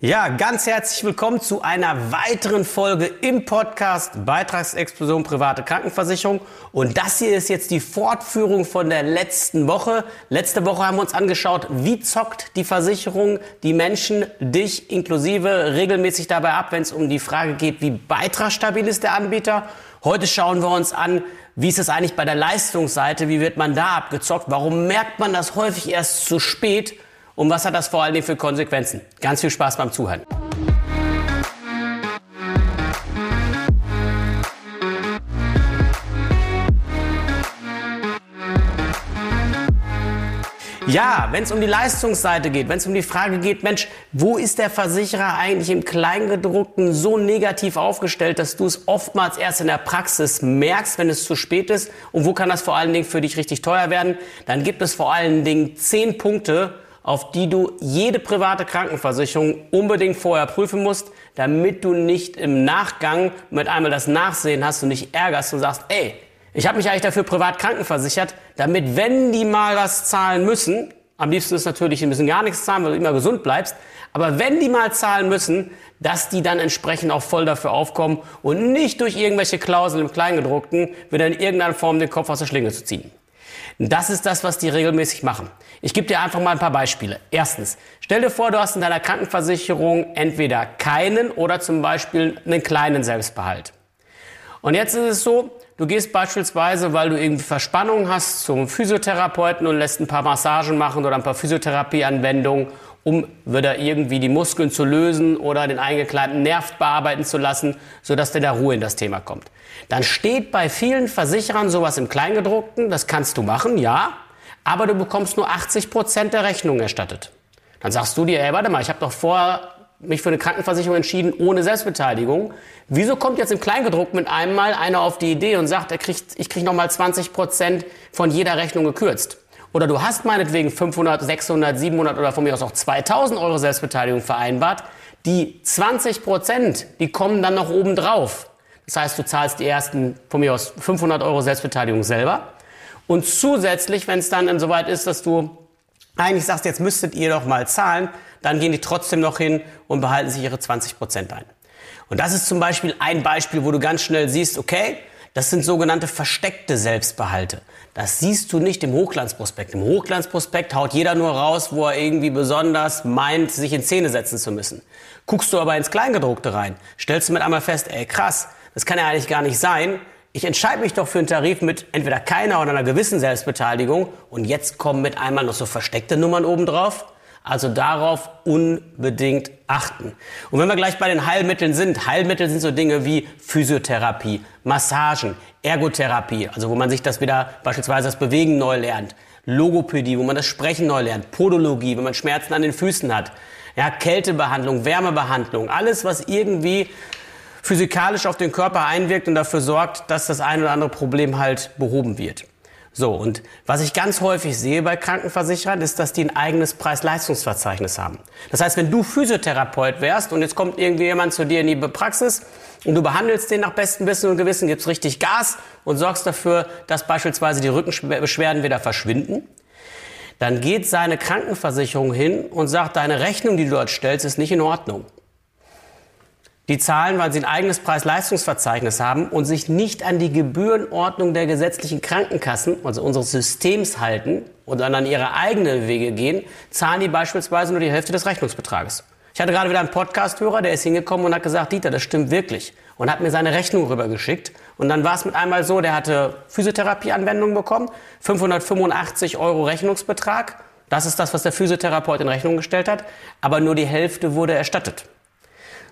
Ja, ganz herzlich willkommen zu einer weiteren Folge im Podcast Beitragsexplosion private Krankenversicherung. Und das hier ist jetzt die Fortführung von der letzten Woche. Letzte Woche haben wir uns angeschaut, wie zockt die Versicherung die Menschen, dich inklusive, regelmäßig dabei ab, wenn es um die Frage geht, wie beitragsstabil ist der Anbieter. Heute schauen wir uns an, wie ist es eigentlich bei der Leistungsseite, wie wird man da abgezockt, warum merkt man das häufig erst zu spät und was hat das vor allen Dingen für Konsequenzen? Ganz viel Spaß beim Zuhören. Ja, wenn es um die Leistungsseite geht, wenn es um die Frage geht, Mensch, wo ist der Versicherer eigentlich im Kleingedruckten so negativ aufgestellt, dass du es oftmals erst in der Praxis merkst, wenn es zu spät ist und wo kann das vor allen Dingen für dich richtig teuer werden, dann gibt es vor allen Dingen zehn Punkte, auf die du jede private Krankenversicherung unbedingt vorher prüfen musst, damit du nicht im Nachgang mit einmal das Nachsehen hast und nicht ärgerst und sagst, ey, ich habe mich eigentlich dafür privat krankenversichert, damit wenn die mal was zahlen müssen, am liebsten ist natürlich, die müssen gar nichts zahlen, weil du immer gesund bleibst, aber wenn die mal zahlen müssen, dass die dann entsprechend auch voll dafür aufkommen und nicht durch irgendwelche Klauseln im Kleingedruckten wieder in irgendeiner Form den Kopf aus der Schlinge zu ziehen. Das ist das, was die regelmäßig machen. Ich gebe dir einfach mal ein paar Beispiele. Erstens, stell dir vor, du hast in deiner Krankenversicherung entweder keinen oder zum Beispiel einen kleinen Selbstbehalt. Und jetzt ist es so, du gehst beispielsweise, weil du irgendwie Verspannung hast, zum Physiotherapeuten und lässt ein paar Massagen machen oder ein paar Physiotherapieanwendungen um wieder irgendwie die Muskeln zu lösen oder den eingeklemmten Nerv bearbeiten zu lassen, sodass der da Ruhe in das Thema kommt. Dann steht bei vielen Versicherern sowas im Kleingedruckten, das kannst du machen, ja, aber du bekommst nur 80 Prozent der Rechnung erstattet. Dann sagst du dir, ey, warte mal, ich habe doch vorher mich für eine Krankenversicherung entschieden ohne Selbstbeteiligung. Wieso kommt jetzt im Kleingedruckten mit einem Mal einer auf die Idee und sagt, er kriegt, ich kriege nochmal 20 Prozent von jeder Rechnung gekürzt? Oder du hast meinetwegen 500, 600, 700 oder von mir aus auch 2000 Euro Selbstbeteiligung vereinbart. Die 20 Prozent, die kommen dann noch oben drauf. Das heißt, du zahlst die ersten von mir aus 500 Euro Selbstbeteiligung selber. Und zusätzlich, wenn es dann soweit ist, dass du eigentlich sagst, jetzt müsstet ihr doch mal zahlen, dann gehen die trotzdem noch hin und behalten sich ihre 20 Prozent ein. Und das ist zum Beispiel ein Beispiel, wo du ganz schnell siehst, okay, das sind sogenannte versteckte Selbstbehalte. Das siehst du nicht im Hochglanzprospekt. Im Hochglanzprospekt haut jeder nur raus, wo er irgendwie besonders meint, sich in Szene setzen zu müssen. Guckst du aber ins Kleingedruckte rein, stellst du mit einmal fest, ey krass, das kann ja eigentlich gar nicht sein. Ich entscheide mich doch für einen Tarif mit entweder keiner oder einer gewissen Selbstbeteiligung und jetzt kommen mit einmal noch so versteckte Nummern obendrauf. Also darauf unbedingt achten. Und wenn wir gleich bei den Heilmitteln sind, Heilmittel sind so Dinge wie Physiotherapie, Massagen, Ergotherapie, also wo man sich das wieder beispielsweise das Bewegen neu lernt, Logopädie, wo man das Sprechen neu lernt, Podologie, wenn man Schmerzen an den Füßen hat, ja, Kältebehandlung, Wärmebehandlung, alles was irgendwie physikalisch auf den Körper einwirkt und dafür sorgt, dass das ein oder andere Problem halt behoben wird. So, und was ich ganz häufig sehe bei Krankenversicherern, ist, dass die ein eigenes Preis-Leistungsverzeichnis haben. Das heißt, wenn du Physiotherapeut wärst und jetzt kommt irgendwie jemand zu dir in die Praxis und du behandelst den nach bestem Wissen und Gewissen, gibst richtig Gas und sorgst dafür, dass beispielsweise die Rückenbeschwerden wieder verschwinden, dann geht seine Krankenversicherung hin und sagt, deine Rechnung, die du dort stellst, ist nicht in Ordnung. Die zahlen, weil sie ein eigenes Preis-Leistungsverzeichnis haben und sich nicht an die Gebührenordnung der gesetzlichen Krankenkassen, also unseres Systems halten und dann an ihre eigenen Wege gehen, zahlen die beispielsweise nur die Hälfte des Rechnungsbetrages. Ich hatte gerade wieder einen Podcast-Hörer, der ist hingekommen und hat gesagt, Dieter, das stimmt wirklich. Und hat mir seine Rechnung rübergeschickt. Und dann war es mit einmal so, der hatte Physiotherapieanwendungen bekommen, 585 Euro Rechnungsbetrag. Das ist das, was der Physiotherapeut in Rechnung gestellt hat. Aber nur die Hälfte wurde erstattet.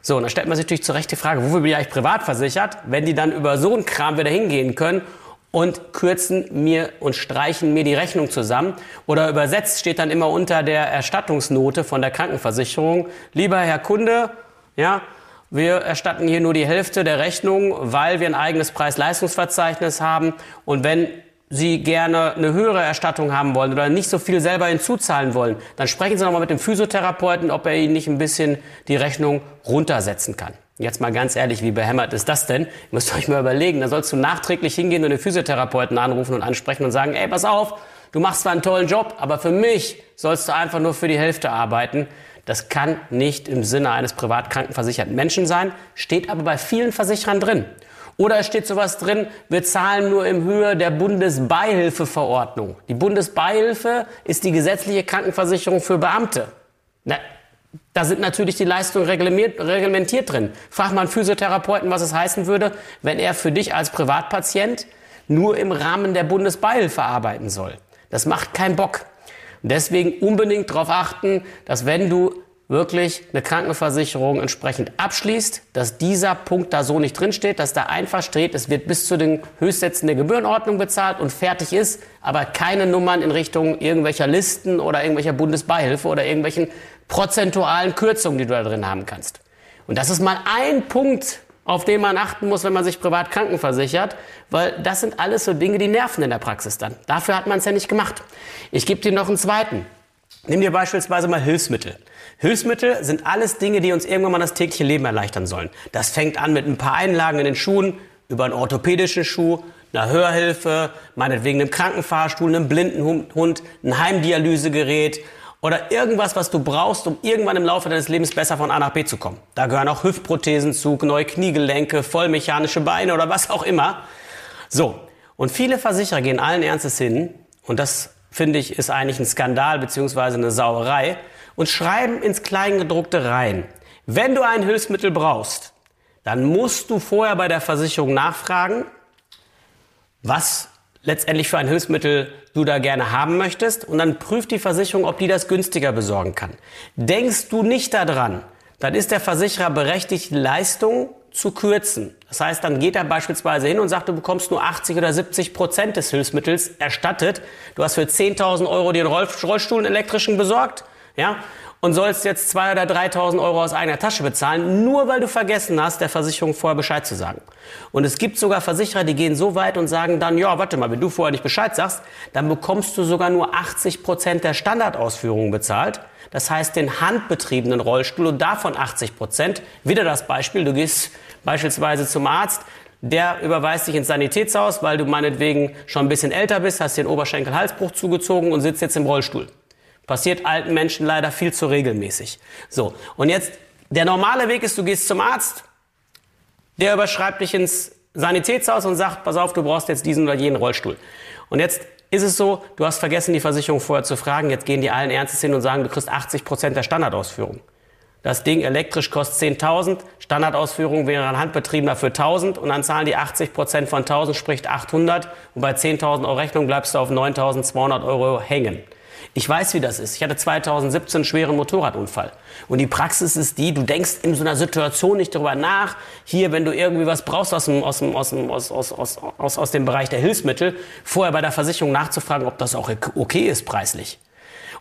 So, und dann stellt man sich natürlich zu Recht die Frage, wofür bin ich eigentlich privat versichert, wenn die dann über so einen Kram wieder hingehen können und kürzen mir und streichen mir die Rechnung zusammen. Oder übersetzt steht dann immer unter der Erstattungsnote von der Krankenversicherung, lieber Herr Kunde, ja, wir erstatten hier nur die Hälfte der Rechnung, weil wir ein eigenes Preis-Leistungsverzeichnis haben. Und wenn Sie gerne eine höhere Erstattung haben wollen oder nicht so viel selber hinzuzahlen wollen, dann sprechen Sie nochmal mit dem Physiotherapeuten, ob er Ihnen nicht ein bisschen die Rechnung runtersetzen kann. Jetzt mal ganz ehrlich, wie behämmert ist das denn? Ihr müsst euch mal überlegen, da sollst du nachträglich hingehen und den Physiotherapeuten anrufen und ansprechen und sagen, ey, pass auf, du machst zwar einen tollen Job, aber für mich sollst du einfach nur für die Hälfte arbeiten. Das kann nicht im Sinne eines privat krankenversicherten Menschen sein, steht aber bei vielen Versicherern drin. Oder es steht sowas drin, wir zahlen nur im Höhe der Bundesbeihilfeverordnung. Die Bundesbeihilfe ist die gesetzliche Krankenversicherung für Beamte. Na, da sind natürlich die Leistungen reglementiert drin. Frag mal einen Physiotherapeuten, was es heißen würde, wenn er für dich als Privatpatient nur im Rahmen der Bundesbeihilfe arbeiten soll. Das macht keinen Bock. Deswegen unbedingt darauf achten, dass wenn du wirklich eine Krankenversicherung entsprechend abschließt, dass dieser Punkt da so nicht drinsteht, dass da einfach steht, es wird bis zu den Höchstsätzen der Gebührenordnung bezahlt und fertig ist, aber keine Nummern in Richtung irgendwelcher Listen oder irgendwelcher Bundesbeihilfe oder irgendwelchen prozentualen Kürzungen, die du da drin haben kannst. Und das ist mal ein Punkt, auf den man achten muss, wenn man sich privat krankenversichert, weil das sind alles so Dinge, die nerven in der Praxis dann. Dafür hat man es ja nicht gemacht. Ich gebe dir noch einen zweiten. Nimm dir beispielsweise mal Hilfsmittel. Hilfsmittel sind alles Dinge, die uns irgendwann mal das tägliche Leben erleichtern sollen. Das fängt an mit ein paar Einlagen in den Schuhen, über einen orthopädischen Schuh, einer Hörhilfe, meinetwegen einem Krankenfahrstuhl, einem blinden Hund, ein Heimdialysegerät oder irgendwas, was du brauchst, um irgendwann im Laufe deines Lebens besser von A nach B zu kommen. Da gehören auch Hüftprothesen zu, neue Kniegelenke, vollmechanische Beine oder was auch immer. So. Und viele Versicherer gehen allen Ernstes hin, und das finde ich ist eigentlich ein Skandal beziehungsweise eine Sauerei, und schreiben ins Kleingedruckte rein. Wenn du ein Hilfsmittel brauchst, dann musst du vorher bei der Versicherung nachfragen, was letztendlich für ein Hilfsmittel du da gerne haben möchtest und dann prüft die Versicherung, ob die das günstiger besorgen kann. Denkst du nicht daran, dann ist der Versicherer berechtigt, Leistung zu kürzen. Das heißt, dann geht er beispielsweise hin und sagt, du bekommst nur 80 oder 70 Prozent des Hilfsmittels erstattet. Du hast für 10.000 Euro den Rollstuhl elektrischen besorgt ja, und sollst jetzt 2.000 oder 3.000 Euro aus eigener Tasche bezahlen, nur weil du vergessen hast, der Versicherung vorher Bescheid zu sagen. Und es gibt sogar Versicherer, die gehen so weit und sagen dann, ja, warte mal, wenn du vorher nicht Bescheid sagst, dann bekommst du sogar nur 80 Prozent der Standardausführungen bezahlt. Das heißt, den handbetriebenen Rollstuhl und davon 80 Prozent. Wieder das Beispiel, du gehst beispielsweise zum Arzt, der überweist dich ins Sanitätshaus, weil du meinetwegen schon ein bisschen älter bist, hast den Oberschenkel-Halsbruch zugezogen und sitzt jetzt im Rollstuhl. Passiert alten Menschen leider viel zu regelmäßig. So. Und jetzt, der normale Weg ist, du gehst zum Arzt, der überschreibt dich ins Sanitätshaus und sagt, pass auf, du brauchst jetzt diesen oder jenen Rollstuhl. Und jetzt ist es so, du hast vergessen, die Versicherung vorher zu fragen, jetzt gehen die allen Ernstes hin und sagen, du kriegst 80 Prozent der Standardausführung. Das Ding elektrisch kostet 10.000, Standardausführung wäre ein Handbetriebener für 1.000 und dann zahlen die 80 Prozent von 1.000, sprich 800 und bei 10.000 Euro Rechnung bleibst du auf 9.200 Euro hängen. Ich weiß, wie das ist. Ich hatte 2017 einen schweren Motorradunfall. Und die Praxis ist die, du denkst in so einer Situation nicht darüber nach. Hier, wenn du irgendwie was brauchst aus dem, aus dem, aus dem, aus, aus, aus, aus, aus dem Bereich der Hilfsmittel, vorher bei der Versicherung nachzufragen, ob das auch okay ist preislich.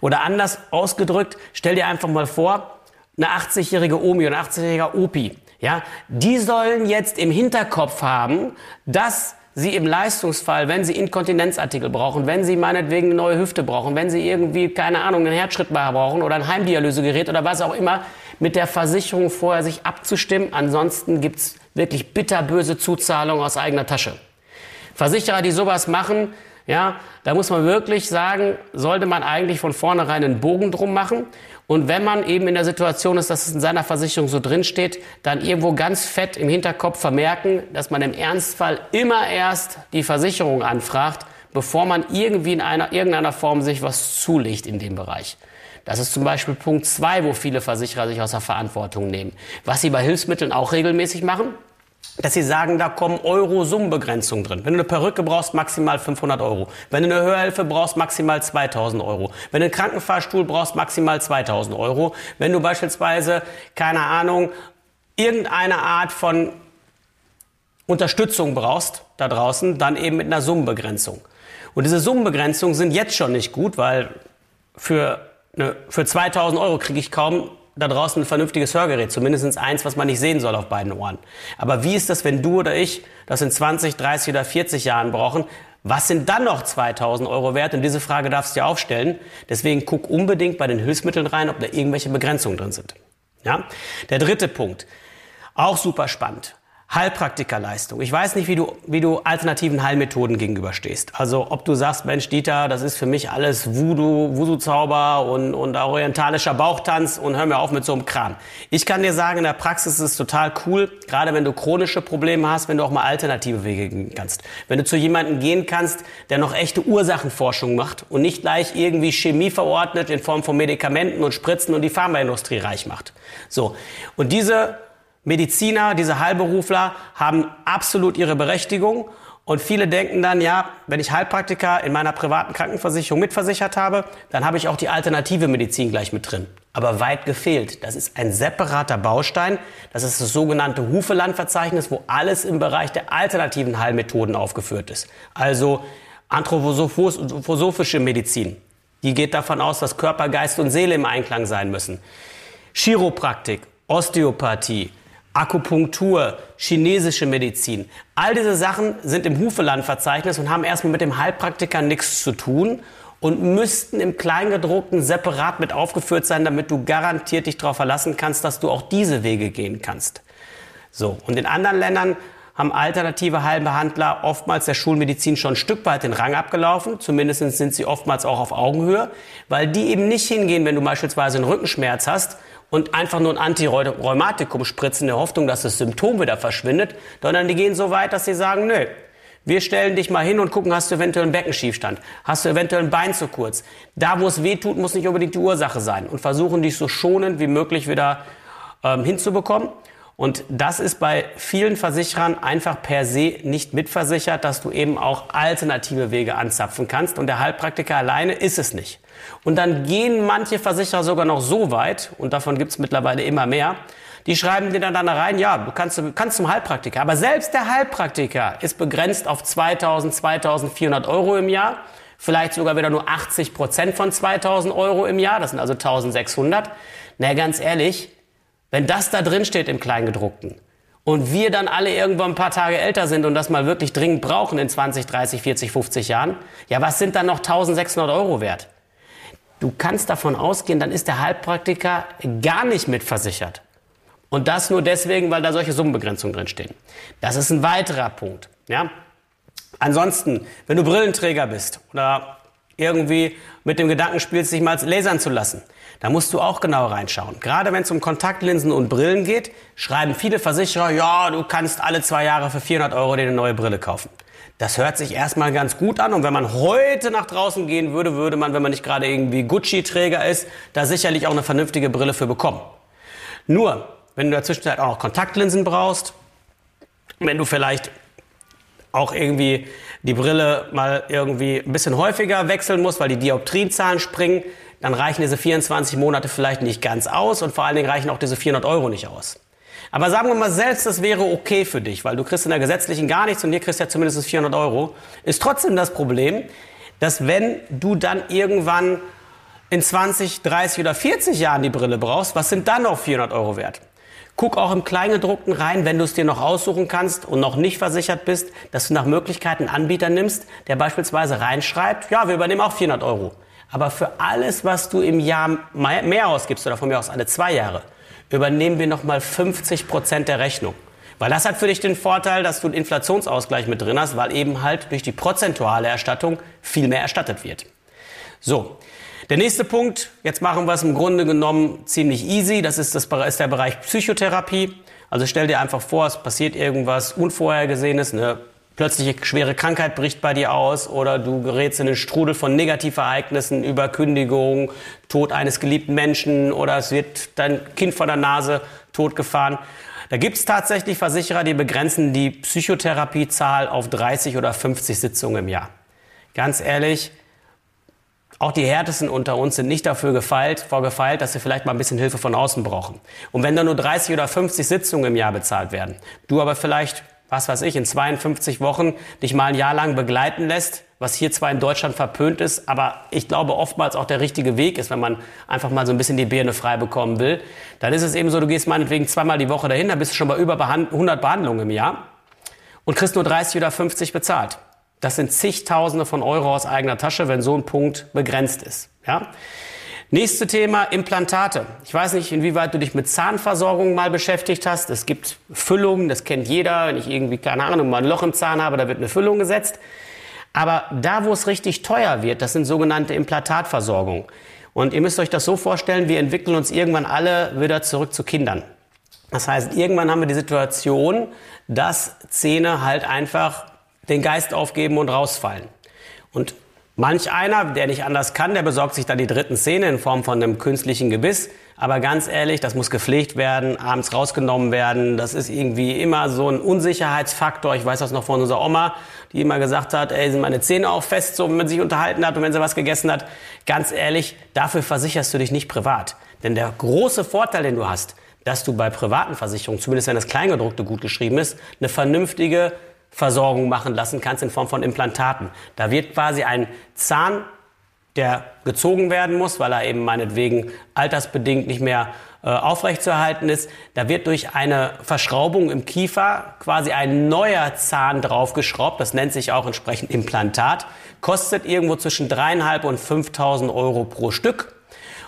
Oder anders ausgedrückt, stell dir einfach mal vor, eine 80-jährige Omi oder ein 80-jähriger Opi, ja, die sollen jetzt im Hinterkopf haben, dass Sie im Leistungsfall, wenn Sie Inkontinenzartikel brauchen, wenn Sie meinetwegen eine neue Hüfte brauchen, wenn Sie irgendwie, keine Ahnung, einen Herzschrittmacher brauchen oder ein Heimdialysegerät oder was auch immer, mit der Versicherung vorher sich abzustimmen. Ansonsten gibt's wirklich bitterböse Zuzahlungen aus eigener Tasche. Versicherer, die sowas machen, ja, da muss man wirklich sagen, sollte man eigentlich von vornherein einen Bogen drum machen. Und wenn man eben in der Situation ist, dass es in seiner Versicherung so drinsteht, dann irgendwo ganz fett im Hinterkopf vermerken, dass man im Ernstfall immer erst die Versicherung anfragt, bevor man irgendwie in einer, irgendeiner Form sich was zulegt in dem Bereich. Das ist zum Beispiel Punkt zwei, wo viele Versicherer sich aus der Verantwortung nehmen. Was sie bei Hilfsmitteln auch regelmäßig machen, dass sie sagen, da kommen Euro-Summenbegrenzungen drin. Wenn du eine Perücke brauchst, maximal 500 Euro. Wenn du eine Hörhilfe brauchst, maximal 2000 Euro. Wenn du einen Krankenfahrstuhl brauchst, maximal 2000 Euro. Wenn du beispielsweise, keine Ahnung, irgendeine Art von Unterstützung brauchst da draußen, dann eben mit einer Summenbegrenzung. Und diese Summenbegrenzungen sind jetzt schon nicht gut, weil für, eine, für 2000 Euro kriege ich kaum da draußen ein vernünftiges Hörgerät, zumindest eins, was man nicht sehen soll auf beiden Ohren. Aber wie ist das, wenn du oder ich das in 20, 30 oder 40 Jahren brauchen? Was sind dann noch 2000 Euro wert? Und diese Frage darfst du dir aufstellen. Deswegen guck unbedingt bei den Hilfsmitteln rein, ob da irgendwelche Begrenzungen drin sind. Ja? Der dritte Punkt, auch super spannend. Heilpraktikerleistung. Ich weiß nicht, wie du, wie du alternativen Heilmethoden gegenüberstehst. Also ob du sagst, Mensch, Dieter, das ist für mich alles Voodoo, Voodoo-Zauber und, und orientalischer Bauchtanz und hör mir auf mit so einem Kram. Ich kann dir sagen, in der Praxis ist es total cool, gerade wenn du chronische Probleme hast, wenn du auch mal alternative Wege gehen kannst. Wenn du zu jemandem gehen kannst, der noch echte Ursachenforschung macht und nicht gleich irgendwie Chemie verordnet in Form von Medikamenten und Spritzen und die Pharmaindustrie reich macht. So. Und diese Mediziner, diese Heilberufler haben absolut ihre Berechtigung. Und viele denken dann, ja, wenn ich Heilpraktiker in meiner privaten Krankenversicherung mitversichert habe, dann habe ich auch die alternative Medizin gleich mit drin. Aber weit gefehlt. Das ist ein separater Baustein. Das ist das sogenannte Hufelandverzeichnis, wo alles im Bereich der alternativen Heilmethoden aufgeführt ist. Also anthroposophische Medizin. Die geht davon aus, dass Körper, Geist und Seele im Einklang sein müssen. Chiropraktik, Osteopathie, Akupunktur, chinesische Medizin. All diese Sachen sind im Hufelandverzeichnis und haben erstmal mit dem Heilpraktiker nichts zu tun und müssten im Kleingedruckten separat mit aufgeführt sein, damit du garantiert dich darauf verlassen kannst, dass du auch diese Wege gehen kannst. So. Und in anderen Ländern haben alternative Heilbehandler oftmals der Schulmedizin schon ein Stück weit den Rang abgelaufen. Zumindest sind sie oftmals auch auf Augenhöhe, weil die eben nicht hingehen, wenn du beispielsweise einen Rückenschmerz hast und einfach nur ein Antirheumatikum spritzen in der Hoffnung, dass das Symptom wieder verschwindet, sondern die gehen so weit, dass sie sagen, nö, wir stellen dich mal hin und gucken, hast du eventuell einen Beckenschiefstand? Hast du eventuell ein Bein zu kurz? Da, wo es weh tut, muss nicht unbedingt die Ursache sein und versuchen dich so schonend wie möglich wieder ähm, hinzubekommen. Und das ist bei vielen Versicherern einfach per se nicht mitversichert, dass du eben auch alternative Wege anzapfen kannst. Und der Heilpraktiker alleine ist es nicht. Und dann gehen manche Versicherer sogar noch so weit, und davon gibt es mittlerweile immer mehr, die schreiben dir dann, dann rein, ja, du kannst, kannst zum Heilpraktiker. Aber selbst der Heilpraktiker ist begrenzt auf 2000, 2400 Euro im Jahr. Vielleicht sogar wieder nur 80 Prozent von 2000 Euro im Jahr. Das sind also 1600. Na, ganz ehrlich, wenn das da drin steht im Kleingedruckten und wir dann alle irgendwann ein paar Tage älter sind und das mal wirklich dringend brauchen in 20, 30, 40, 50 Jahren, ja, was sind dann noch 1600 Euro wert? Du kannst davon ausgehen, dann ist der Heilpraktiker gar nicht mitversichert. Und das nur deswegen, weil da solche Summenbegrenzungen drinstehen. Das ist ein weiterer Punkt. Ja? Ansonsten, wenn du Brillenträger bist oder irgendwie mit dem Gedanken spielst, dich mal lasern zu lassen, da musst du auch genau reinschauen. Gerade wenn es um Kontaktlinsen und Brillen geht, schreiben viele Versicherer, ja, du kannst alle zwei Jahre für 400 Euro dir eine neue Brille kaufen. Das hört sich erstmal ganz gut an und wenn man heute nach draußen gehen würde, würde man, wenn man nicht gerade irgendwie Gucci-Träger ist, da sicherlich auch eine vernünftige Brille für bekommen. Nur, wenn du dazwischen auch noch Kontaktlinsen brauchst, wenn du vielleicht auch irgendwie die Brille mal irgendwie ein bisschen häufiger wechseln musst, weil die Dioptrienzahlen springen, dann reichen diese 24 Monate vielleicht nicht ganz aus und vor allen Dingen reichen auch diese 400 Euro nicht aus. Aber sagen wir mal selbst, das wäre okay für dich, weil du kriegst in der gesetzlichen gar nichts und hier kriegst ja zumindest 400 Euro. Ist trotzdem das Problem, dass wenn du dann irgendwann in 20, 30 oder 40 Jahren die Brille brauchst, was sind dann noch 400 Euro wert? Guck auch im Kleingedruckten rein, wenn du es dir noch aussuchen kannst und noch nicht versichert bist, dass du nach Möglichkeiten einen Anbieter nimmst, der beispielsweise reinschreibt, ja, wir übernehmen auch 400 Euro. Aber für alles, was du im Jahr mehr ausgibst oder von mir aus alle zwei Jahre, übernehmen wir nochmal 50 Prozent der Rechnung. Weil das hat für dich den Vorteil, dass du einen Inflationsausgleich mit drin hast, weil eben halt durch die prozentuale Erstattung viel mehr erstattet wird. So. Der nächste Punkt, jetzt machen wir es im Grunde genommen ziemlich easy, das ist, das ist der Bereich Psychotherapie. Also stell dir einfach vor, es passiert irgendwas Unvorhergesehenes, eine plötzliche schwere Krankheit bricht bei dir aus oder du gerätst in einen Strudel von Negativereignissen über Kündigung, Tod eines geliebten Menschen oder es wird dein Kind vor der Nase totgefahren. Da gibt es tatsächlich Versicherer, die begrenzen die Psychotherapiezahl auf 30 oder 50 Sitzungen im Jahr. Ganz ehrlich, auch die Härtesten unter uns sind nicht dafür gefeilt, vorgefeilt, dass sie vielleicht mal ein bisschen Hilfe von außen brauchen. Und wenn da nur 30 oder 50 Sitzungen im Jahr bezahlt werden, du aber vielleicht was weiß ich, in 52 Wochen dich mal ein Jahr lang begleiten lässt, was hier zwar in Deutschland verpönt ist, aber ich glaube oftmals auch der richtige Weg ist, wenn man einfach mal so ein bisschen die Birne frei bekommen will, dann ist es eben so, du gehst meinetwegen zweimal die Woche dahin, dann bist du schon bei über 100 Behandlungen im Jahr und kriegst nur 30 oder 50 bezahlt. Das sind zigtausende von Euro aus eigener Tasche, wenn so ein Punkt begrenzt ist. Ja? Nächste Thema, Implantate. Ich weiß nicht, inwieweit du dich mit Zahnversorgung mal beschäftigt hast. Es gibt Füllungen, das kennt jeder. Wenn ich irgendwie, keine Ahnung, mal ein Loch im Zahn habe, da wird eine Füllung gesetzt. Aber da, wo es richtig teuer wird, das sind sogenannte Implantatversorgungen. Und ihr müsst euch das so vorstellen, wir entwickeln uns irgendwann alle wieder zurück zu Kindern. Das heißt, irgendwann haben wir die Situation, dass Zähne halt einfach den Geist aufgeben und rausfallen. Und Manch einer, der nicht anders kann, der besorgt sich dann die dritten Zähne in Form von einem künstlichen Gebiss. Aber ganz ehrlich, das muss gepflegt werden, abends rausgenommen werden. Das ist irgendwie immer so ein Unsicherheitsfaktor. Ich weiß das noch von unserer Oma, die immer gesagt hat, ey, sind meine Zähne auch fest, so wenn man sich unterhalten hat und wenn sie was gegessen hat. Ganz ehrlich, dafür versicherst du dich nicht privat. Denn der große Vorteil, den du hast, dass du bei privaten Versicherungen, zumindest wenn das Kleingedruckte gut geschrieben ist, eine vernünftige Versorgung machen lassen kannst in Form von Implantaten. Da wird quasi ein Zahn, der gezogen werden muss, weil er eben meinetwegen altersbedingt nicht mehr äh, aufrechtzuerhalten ist. Da wird durch eine Verschraubung im Kiefer quasi ein neuer Zahn draufgeschraubt. Das nennt sich auch entsprechend Implantat. Kostet irgendwo zwischen dreieinhalb und 5.000 Euro pro Stück.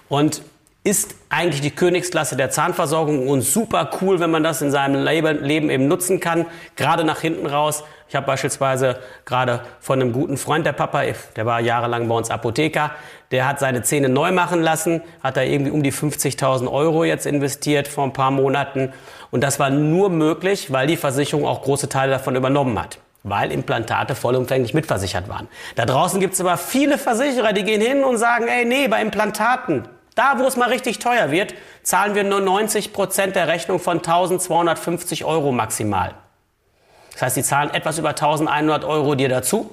Und ist eigentlich die Königsklasse der Zahnversorgung und super cool, wenn man das in seinem Leben eben nutzen kann, gerade nach hinten raus. Ich habe beispielsweise gerade von einem guten Freund, der Papa, der war jahrelang bei uns Apotheker, der hat seine Zähne neu machen lassen, hat da irgendwie um die 50.000 Euro jetzt investiert vor ein paar Monaten. Und das war nur möglich, weil die Versicherung auch große Teile davon übernommen hat weil Implantate vollumfänglich mitversichert waren. Da draußen gibt es aber viele Versicherer, die gehen hin und sagen, ey, nee, bei Implantaten, da, wo es mal richtig teuer wird, zahlen wir nur 90 Prozent der Rechnung von 1250 Euro maximal. Das heißt, sie zahlen etwas über 1100 Euro dir dazu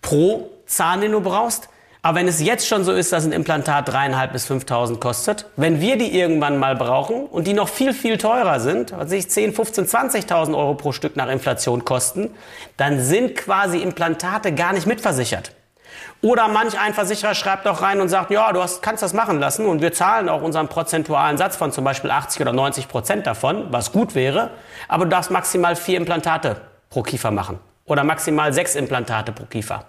pro Zahn, den du brauchst. Aber wenn es jetzt schon so ist, dass ein Implantat dreieinhalb bis 5.000 kostet, wenn wir die irgendwann mal brauchen und die noch viel, viel teurer sind, also sich 10, 15, 20.000 Euro pro Stück nach Inflation kosten, dann sind quasi Implantate gar nicht mitversichert. Oder manch ein Versicherer schreibt auch rein und sagt, ja, du hast, kannst das machen lassen und wir zahlen auch unseren prozentualen Satz von zum Beispiel 80 oder 90 Prozent davon, was gut wäre, aber du darfst maximal vier Implantate pro Kiefer machen oder maximal sechs Implantate pro Kiefer.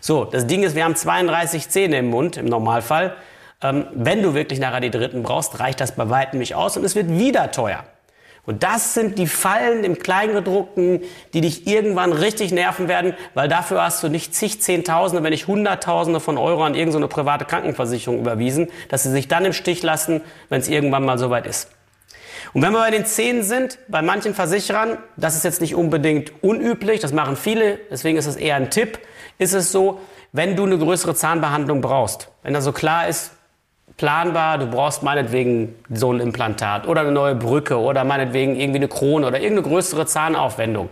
So, das Ding ist, wir haben 32 Zähne im Mund im Normalfall. Ähm, wenn du wirklich nachher die dritten brauchst, reicht das bei weitem nicht aus und es wird wieder teuer. Und das sind die Fallen im Kleingedruckten, die dich irgendwann richtig nerven werden, weil dafür hast du nicht zig Zehntausende, wenn nicht Hunderttausende von Euro an irgendeine private Krankenversicherung überwiesen, dass sie sich dann im Stich lassen, wenn es irgendwann mal soweit ist. Und wenn wir bei den Zähnen sind, bei manchen Versicherern, das ist jetzt nicht unbedingt unüblich, das machen viele, deswegen ist es eher ein Tipp, ist es so, wenn du eine größere Zahnbehandlung brauchst, wenn da so klar ist, planbar, du brauchst meinetwegen so ein Implantat oder eine neue Brücke oder meinetwegen irgendwie eine Krone oder irgendeine größere Zahnaufwendung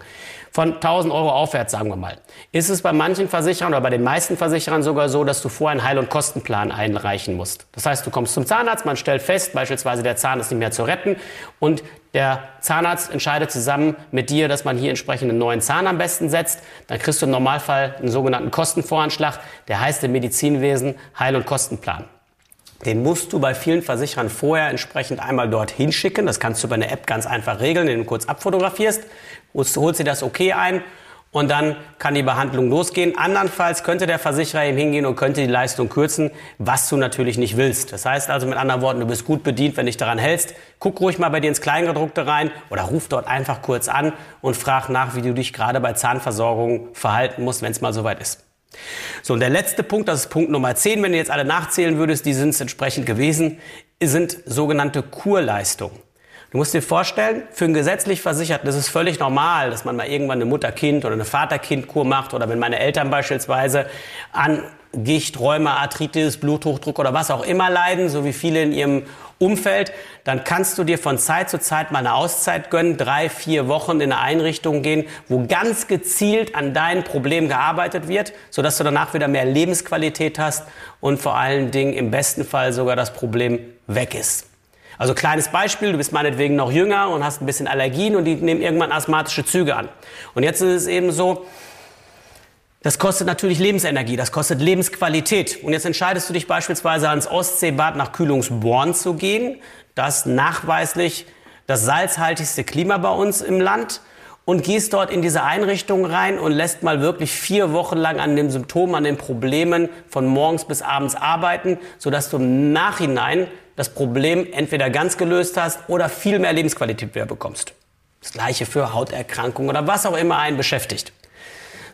von 1000 Euro aufwärts, sagen wir mal. Ist es bei manchen Versicherern oder bei den meisten Versicherern sogar so, dass du vorher einen Heil- und Kostenplan einreichen musst. Das heißt, du kommst zum Zahnarzt, man stellt fest, beispielsweise der Zahn ist nicht mehr zu retten und der Zahnarzt entscheidet zusammen mit dir, dass man hier entsprechend einen neuen Zahn am besten setzt. Dann kriegst du im Normalfall einen sogenannten Kostenvoranschlag, der heißt im Medizinwesen Heil- und Kostenplan. Den musst du bei vielen Versicherern vorher entsprechend einmal dorthin schicken. Das kannst du über eine App ganz einfach regeln, indem du kurz abfotografierst, holst, holst dir das okay ein und dann kann die Behandlung losgehen. Andernfalls könnte der Versicherer eben hingehen und könnte die Leistung kürzen, was du natürlich nicht willst. Das heißt also mit anderen Worten, du bist gut bedient, wenn dich daran hältst. Guck ruhig mal bei dir ins Kleingedruckte rein oder ruf dort einfach kurz an und frag nach, wie du dich gerade bei Zahnversorgung verhalten musst, wenn es mal soweit ist. So, und der letzte Punkt, das ist Punkt Nummer 10, wenn du jetzt alle nachzählen würdest, die sind es entsprechend gewesen, sind sogenannte Kurleistungen. Du musst dir vorstellen, für einen gesetzlich Versicherten ist es völlig normal, dass man mal irgendwann eine Mutter-Kind- oder eine Vater-Kind-Kur macht oder wenn meine Eltern beispielsweise an Gicht, Rheuma, Arthritis, Bluthochdruck oder was auch immer leiden, so wie viele in ihrem Umfeld, dann kannst du dir von Zeit zu Zeit mal eine Auszeit gönnen, drei, vier Wochen in eine Einrichtung gehen, wo ganz gezielt an deinem Problem gearbeitet wird, sodass du danach wieder mehr Lebensqualität hast und vor allen Dingen im besten Fall sogar das Problem weg ist. Also kleines Beispiel, du bist meinetwegen noch jünger und hast ein bisschen Allergien und die nehmen irgendwann asthmatische Züge an. Und jetzt ist es eben so, das kostet natürlich Lebensenergie, das kostet Lebensqualität. Und jetzt entscheidest du dich beispielsweise ans Ostseebad nach Kühlungsborn zu gehen. Das nachweislich das salzhaltigste Klima bei uns im Land. und gehst dort in diese Einrichtung rein und lässt mal wirklich vier Wochen lang an den Symptomen, an den Problemen von morgens bis abends arbeiten, sodass du im Nachhinein das Problem entweder ganz gelöst hast oder viel mehr Lebensqualität wieder bekommst. Das gleiche für Hauterkrankungen oder was auch immer einen beschäftigt.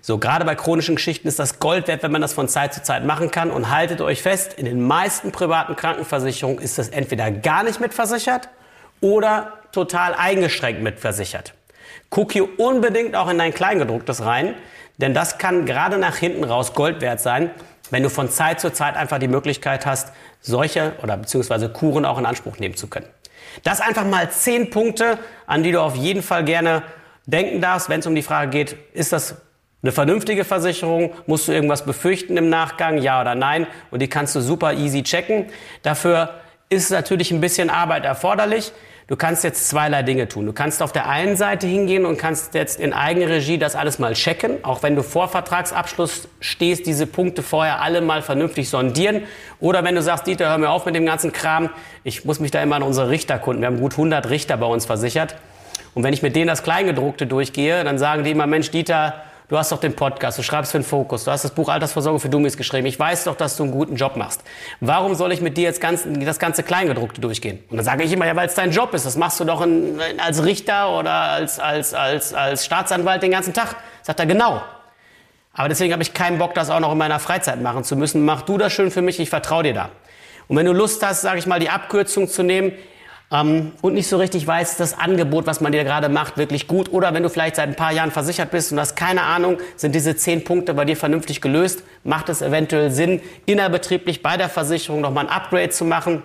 So, gerade bei chronischen Geschichten ist das Gold wert, wenn man das von Zeit zu Zeit machen kann. Und haltet euch fest, in den meisten privaten Krankenversicherungen ist das entweder gar nicht mitversichert oder total eingeschränkt mitversichert. Guck hier unbedingt auch in dein Kleingedrucktes rein, denn das kann gerade nach hinten raus Gold wert sein, wenn du von Zeit zu Zeit einfach die Möglichkeit hast, solche oder beziehungsweise Kuren auch in Anspruch nehmen zu können. Das einfach mal zehn Punkte, an die du auf jeden Fall gerne denken darfst, wenn es um die Frage geht, ist das eine vernünftige Versicherung, musst du irgendwas befürchten im Nachgang, ja oder nein, und die kannst du super easy checken. Dafür ist natürlich ein bisschen Arbeit erforderlich. Du kannst jetzt zweierlei Dinge tun. Du kannst auf der einen Seite hingehen und kannst jetzt in Eigenregie das alles mal checken, auch wenn du vor Vertragsabschluss stehst, diese Punkte vorher alle mal vernünftig sondieren. Oder wenn du sagst, Dieter, hör mir auf mit dem ganzen Kram, ich muss mich da immer an unsere Richterkunden, wir haben gut 100 Richter bei uns versichert. Und wenn ich mit denen das Kleingedruckte durchgehe, dann sagen die immer, Mensch, Dieter, Du hast doch den Podcast, du schreibst für den Fokus, du hast das Buch Altersvorsorge für Dummies geschrieben. Ich weiß doch, dass du einen guten Job machst. Warum soll ich mit dir jetzt ganz, das ganze Kleingedruckte durchgehen? Und dann sage ich immer, ja, weil es dein Job ist. Das machst du doch in, als Richter oder als, als, als, als Staatsanwalt den ganzen Tag. Sagt er, genau. Aber deswegen habe ich keinen Bock, das auch noch in meiner Freizeit machen zu müssen. Mach du das schön für mich, ich vertraue dir da. Und wenn du Lust hast, sage ich mal, die Abkürzung zu nehmen, ähm, und nicht so richtig weißt, das Angebot, was man dir gerade macht, wirklich gut. Oder wenn du vielleicht seit ein paar Jahren versichert bist und hast keine Ahnung, sind diese zehn Punkte bei dir vernünftig gelöst, macht es eventuell Sinn, innerbetrieblich bei der Versicherung nochmal ein Upgrade zu machen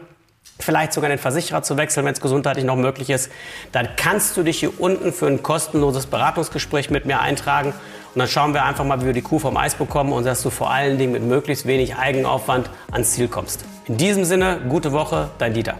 vielleicht sogar den Versicherer zu wechseln, wenn es gesundheitlich noch möglich ist, dann kannst du dich hier unten für ein kostenloses Beratungsgespräch mit mir eintragen und dann schauen wir einfach mal, wie wir die Kuh vom Eis bekommen und dass du vor allen Dingen mit möglichst wenig Eigenaufwand ans Ziel kommst. In diesem Sinne, gute Woche, dein Dieter.